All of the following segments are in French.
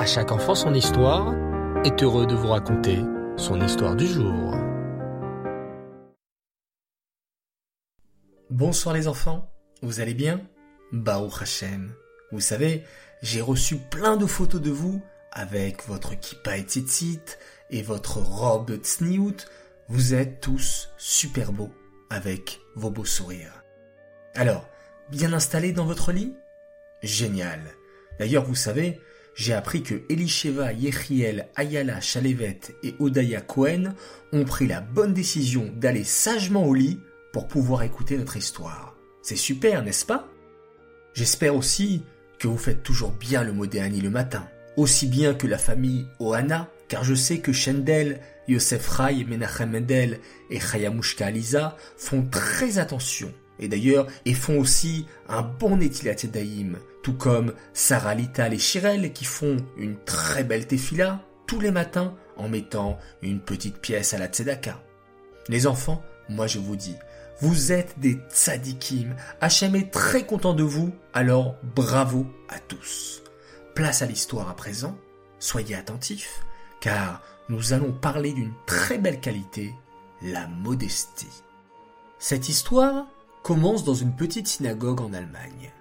À chaque enfant son histoire est heureux de vous raconter son histoire du jour. Bonsoir les enfants, vous allez bien? Baruch Hashem. Vous savez, j'ai reçu plein de photos de vous avec votre kippa et tzitzit et votre robe de tsniout. Vous êtes tous super beaux avec vos beaux sourires. Alors, bien installés dans votre lit? Génial. D'ailleurs, vous savez, j'ai appris que Elisheva, Yechiel, Ayala, Chalevet et Odaya Cohen ont pris la bonne décision d'aller sagement au lit pour pouvoir écouter notre histoire. C'est super, n'est-ce pas? J'espère aussi que vous faites toujours bien le Modéani le matin, aussi bien que la famille Ohana, car je sais que Shendel, Yosef Rai, Menachem Mendel et Chayamushka Aliza font très attention et d'ailleurs, ils font aussi un bon Netilat Daïm, tout comme Sarah Lital et Shirel qui font une très belle tefila tous les matins en mettant une petite pièce à la tzedaka. Les enfants, moi je vous dis, vous êtes des tzadikim. Hachem est très content de vous, alors bravo à tous. Place à l'histoire à présent. Soyez attentifs, car nous allons parler d'une très belle qualité, la modestie. Cette histoire commence dans une petite synagogue en Allemagne.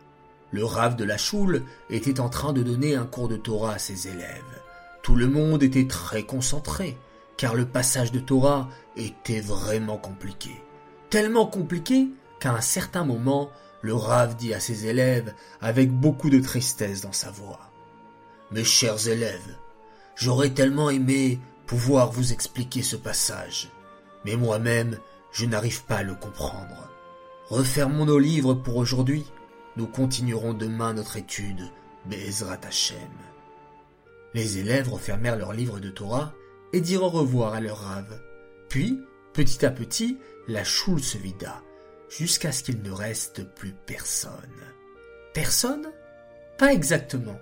Le rave de la choule était en train de donner un cours de Torah à ses élèves. Tout le monde était très concentré, car le passage de Torah était vraiment compliqué. Tellement compliqué qu'à un certain moment, le rave dit à ses élèves, avec beaucoup de tristesse dans sa voix, Mes chers élèves, j'aurais tellement aimé pouvoir vous expliquer ce passage, mais moi-même, je n'arrive pas à le comprendre. Refermons nos livres pour aujourd'hui. Nous continuerons demain notre étude. Bezrat Hashem. Les élèves refermèrent leurs livres de Torah et dirent au revoir à leur rave. Puis, petit à petit, la choule se vida, jusqu'à ce qu'il ne reste plus personne. Personne? Pas exactement.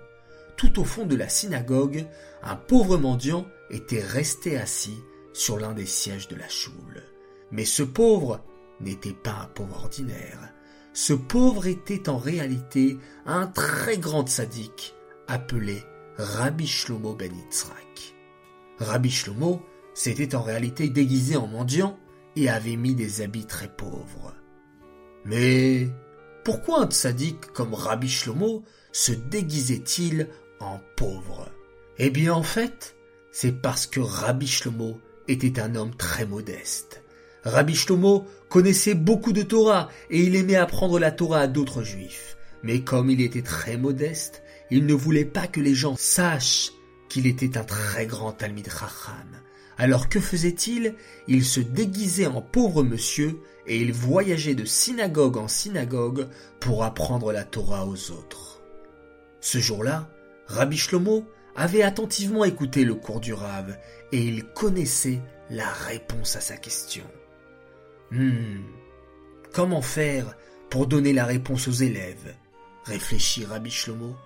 Tout au fond de la synagogue, un pauvre mendiant était resté assis sur l'un des sièges de la choule. Mais ce pauvre n'était pas un pauvre ordinaire. Ce pauvre était en réalité un très grand sadique appelé Rabbi Shlomo ben Yitzhak. Rabbi Shlomo s'était en réalité déguisé en mendiant et avait mis des habits très pauvres. Mais pourquoi un sadique comme Rabbi Shlomo se déguisait-il en pauvre? Eh bien en fait, c'est parce que Rabbi Shlomo était un homme très modeste. Rabbi Shlomo connaissait beaucoup de Torah et il aimait apprendre la Torah à d'autres juifs. Mais comme il était très modeste, il ne voulait pas que les gens sachent qu'il était un très grand Talmid Chacham. Alors que faisait-il? Il se déguisait en pauvre monsieur et il voyageait de synagogue en synagogue pour apprendre la Torah aux autres. Ce jour-là, Rabbi Shlomo avait attentivement écouté le cours du Rav et il connaissait la réponse à sa question. Hmm. Comment faire pour donner la réponse aux élèves? Réfléchit Rabbi Shlomo.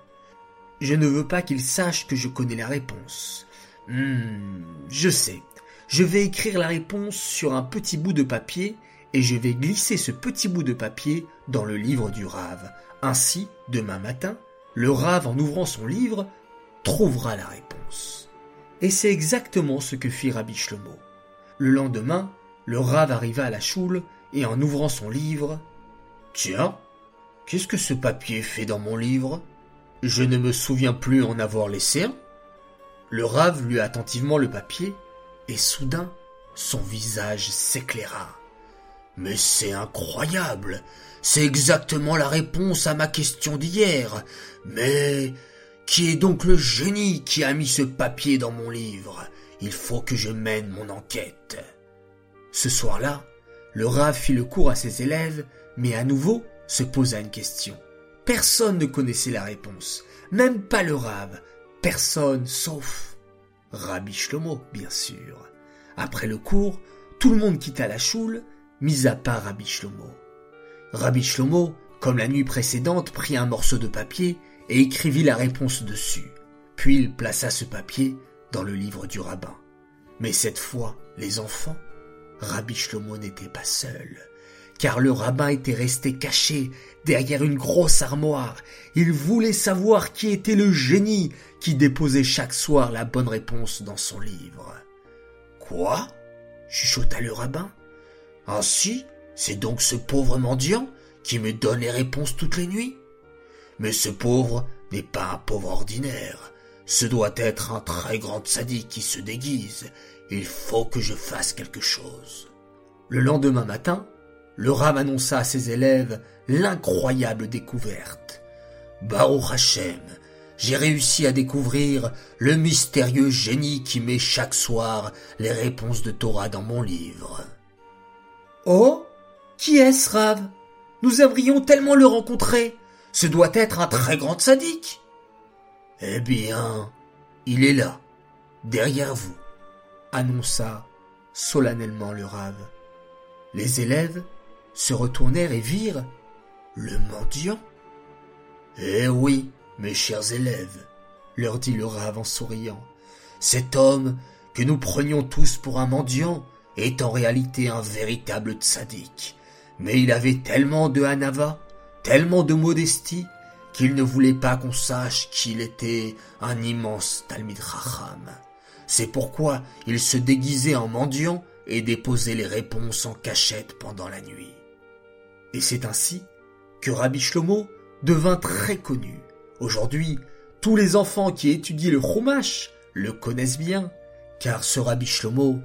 Je ne veux pas qu'ils sachent que je connais la réponse. Hmm. Je sais. Je vais écrire la réponse sur un petit bout de papier et je vais glisser ce petit bout de papier dans le livre du Rave. Ainsi, demain matin, le Rave, en ouvrant son livre, trouvera la réponse. Et c'est exactement ce que fit Rabbi Shlomo. Le lendemain, le rave arriva à la choule et en ouvrant son livre Tiens, qu'est-ce que ce papier fait dans mon livre? Je ne me souviens plus en avoir laissé un. Le rave lut attentivement le papier et soudain son visage s'éclaira. Mais c'est incroyable. C'est exactement la réponse à ma question d'hier. Mais qui est donc le génie qui a mis ce papier dans mon livre? Il faut que je mène mon enquête. Ce soir-là, le Rav fit le cours à ses élèves, mais à nouveau se posa une question. Personne ne connaissait la réponse, même pas le Rav, personne sauf Rabbi Shlomo, bien sûr. Après le cours, tout le monde quitta la choule, mis à part Rabbi Shlomo. Rabbi Shlomo, comme la nuit précédente, prit un morceau de papier et écrivit la réponse dessus. Puis il plaça ce papier dans le livre du rabbin. Mais cette fois, les enfants Rabbi Shlomo n'était pas seul, car le rabbin était resté caché derrière une grosse armoire. Il voulait savoir qui était le génie qui déposait chaque soir la bonne réponse dans son livre. Quoi? chuchota le rabbin. Ainsi, c'est donc ce pauvre mendiant qui me donne les réponses toutes les nuits? Mais ce pauvre n'est pas un pauvre ordinaire. Ce doit être un très grand sadique qui se déguise. Il faut que je fasse quelque chose. Le lendemain matin, le Ram annonça à ses élèves l'incroyable découverte. Baruch Hashem, j'ai réussi à découvrir le mystérieux génie qui met chaque soir les réponses de Torah dans mon livre. Oh Qui est-ce, Rav? Nous aimerions tellement le rencontrer. Ce doit être un très grand sadique. Eh bien, il est là, derrière vous, annonça solennellement le Rav. Les élèves se retournèrent et virent le mendiant. Eh oui, mes chers élèves, leur dit le Rav en souriant, cet homme que nous prenions tous pour un mendiant est en réalité un véritable tzaddik. Mais il avait tellement de hanava, tellement de modestie, qu'il ne voulait pas qu'on sache qu'il était un immense Talmid Racham. C'est pourquoi il se déguisait en mendiant et déposait les réponses en cachette pendant la nuit. Et c'est ainsi que Rabbi Shlomo devint très connu. Aujourd'hui, tous les enfants qui étudient le Chumash le connaissent bien, car ce Rabbi Shlomo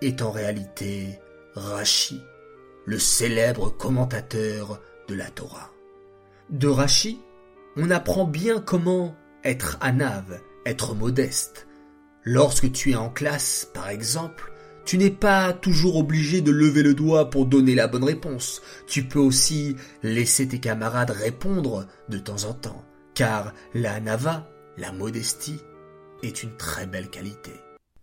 est en réalité Rashi, le célèbre commentateur de la Torah. De Rashi, on apprend bien comment être anav, être modeste. Lorsque tu es en classe, par exemple, tu n'es pas toujours obligé de lever le doigt pour donner la bonne réponse. Tu peux aussi laisser tes camarades répondre de temps en temps, car la nava, la modestie, est une très belle qualité.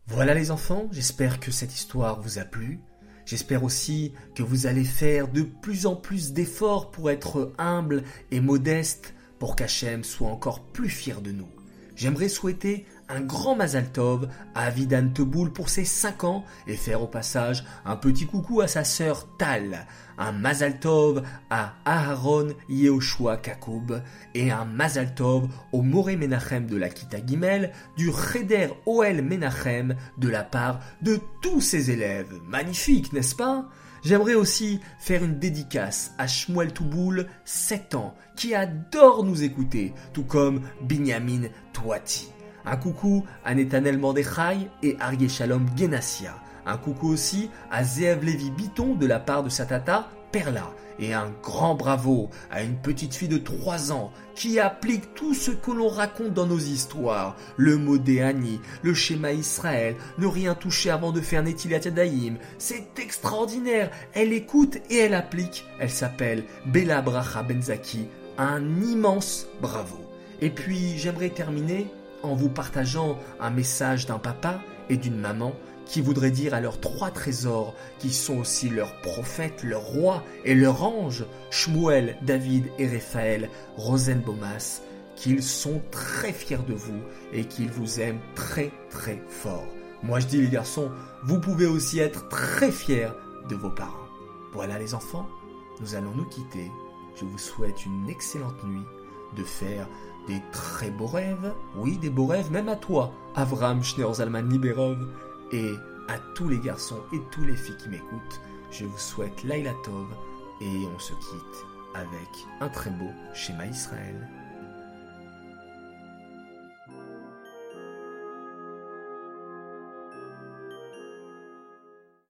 Voilà les enfants, j'espère que cette histoire vous a plu. J'espère aussi que vous allez faire de plus en plus d'efforts pour être humble et modeste pour qu'Hachem soit encore plus fier de nous. J'aimerais souhaiter un grand Mazal Tov à Avidan Teboul pour ses 5 ans et faire au passage un petit coucou à sa sœur Tal, un Mazal Tov à Aharon Yehoshua Kakoub et un Mazal Tov au Moré Menachem de la Kita Gimel du Cheder Oel Menachem de la part de tous ses élèves. Magnifique, n'est-ce pas? J'aimerais aussi faire une dédicace à Shmuel Touboul, 7 ans, qui adore nous écouter, tout comme Binyamin Touati. Un coucou à Netanel Mordechai et Arié Shalom Genassia. Un coucou aussi à Zeev Levi Biton de la part de sa tata Perla. Et un grand bravo à une petite fille de 3 ans qui applique tout ce que l'on raconte dans nos histoires. Le mot Déani, le schéma Israël, ne rien toucher avant de faire Netilat Yadayim. C'est extraordinaire. Elle écoute et elle applique. Elle s'appelle Bella Bracha Benzaki. Un immense bravo. Et puis j'aimerais terminer en vous partageant un message d'un papa et d'une maman qui voudraient dire à leurs trois trésors, qui sont aussi leurs prophètes, leurs rois et leurs anges, Shmuel, David et Raphaël, Rosenbaumas, qu'ils sont très fiers de vous et qu'ils vous aiment très très fort. Moi je dis les garçons, vous pouvez aussi être très fiers de vos parents. Voilà les enfants, nous allons nous quitter. Je vous souhaite une excellente nuit, de faire des très beaux rêves, oui, des beaux rêves, même à toi, Avram Schneerzalman Liberov, et à tous les garçons et tous les filles qui m'écoutent, je vous souhaite Laila Tov, et on se quitte avec un très beau schéma Israël.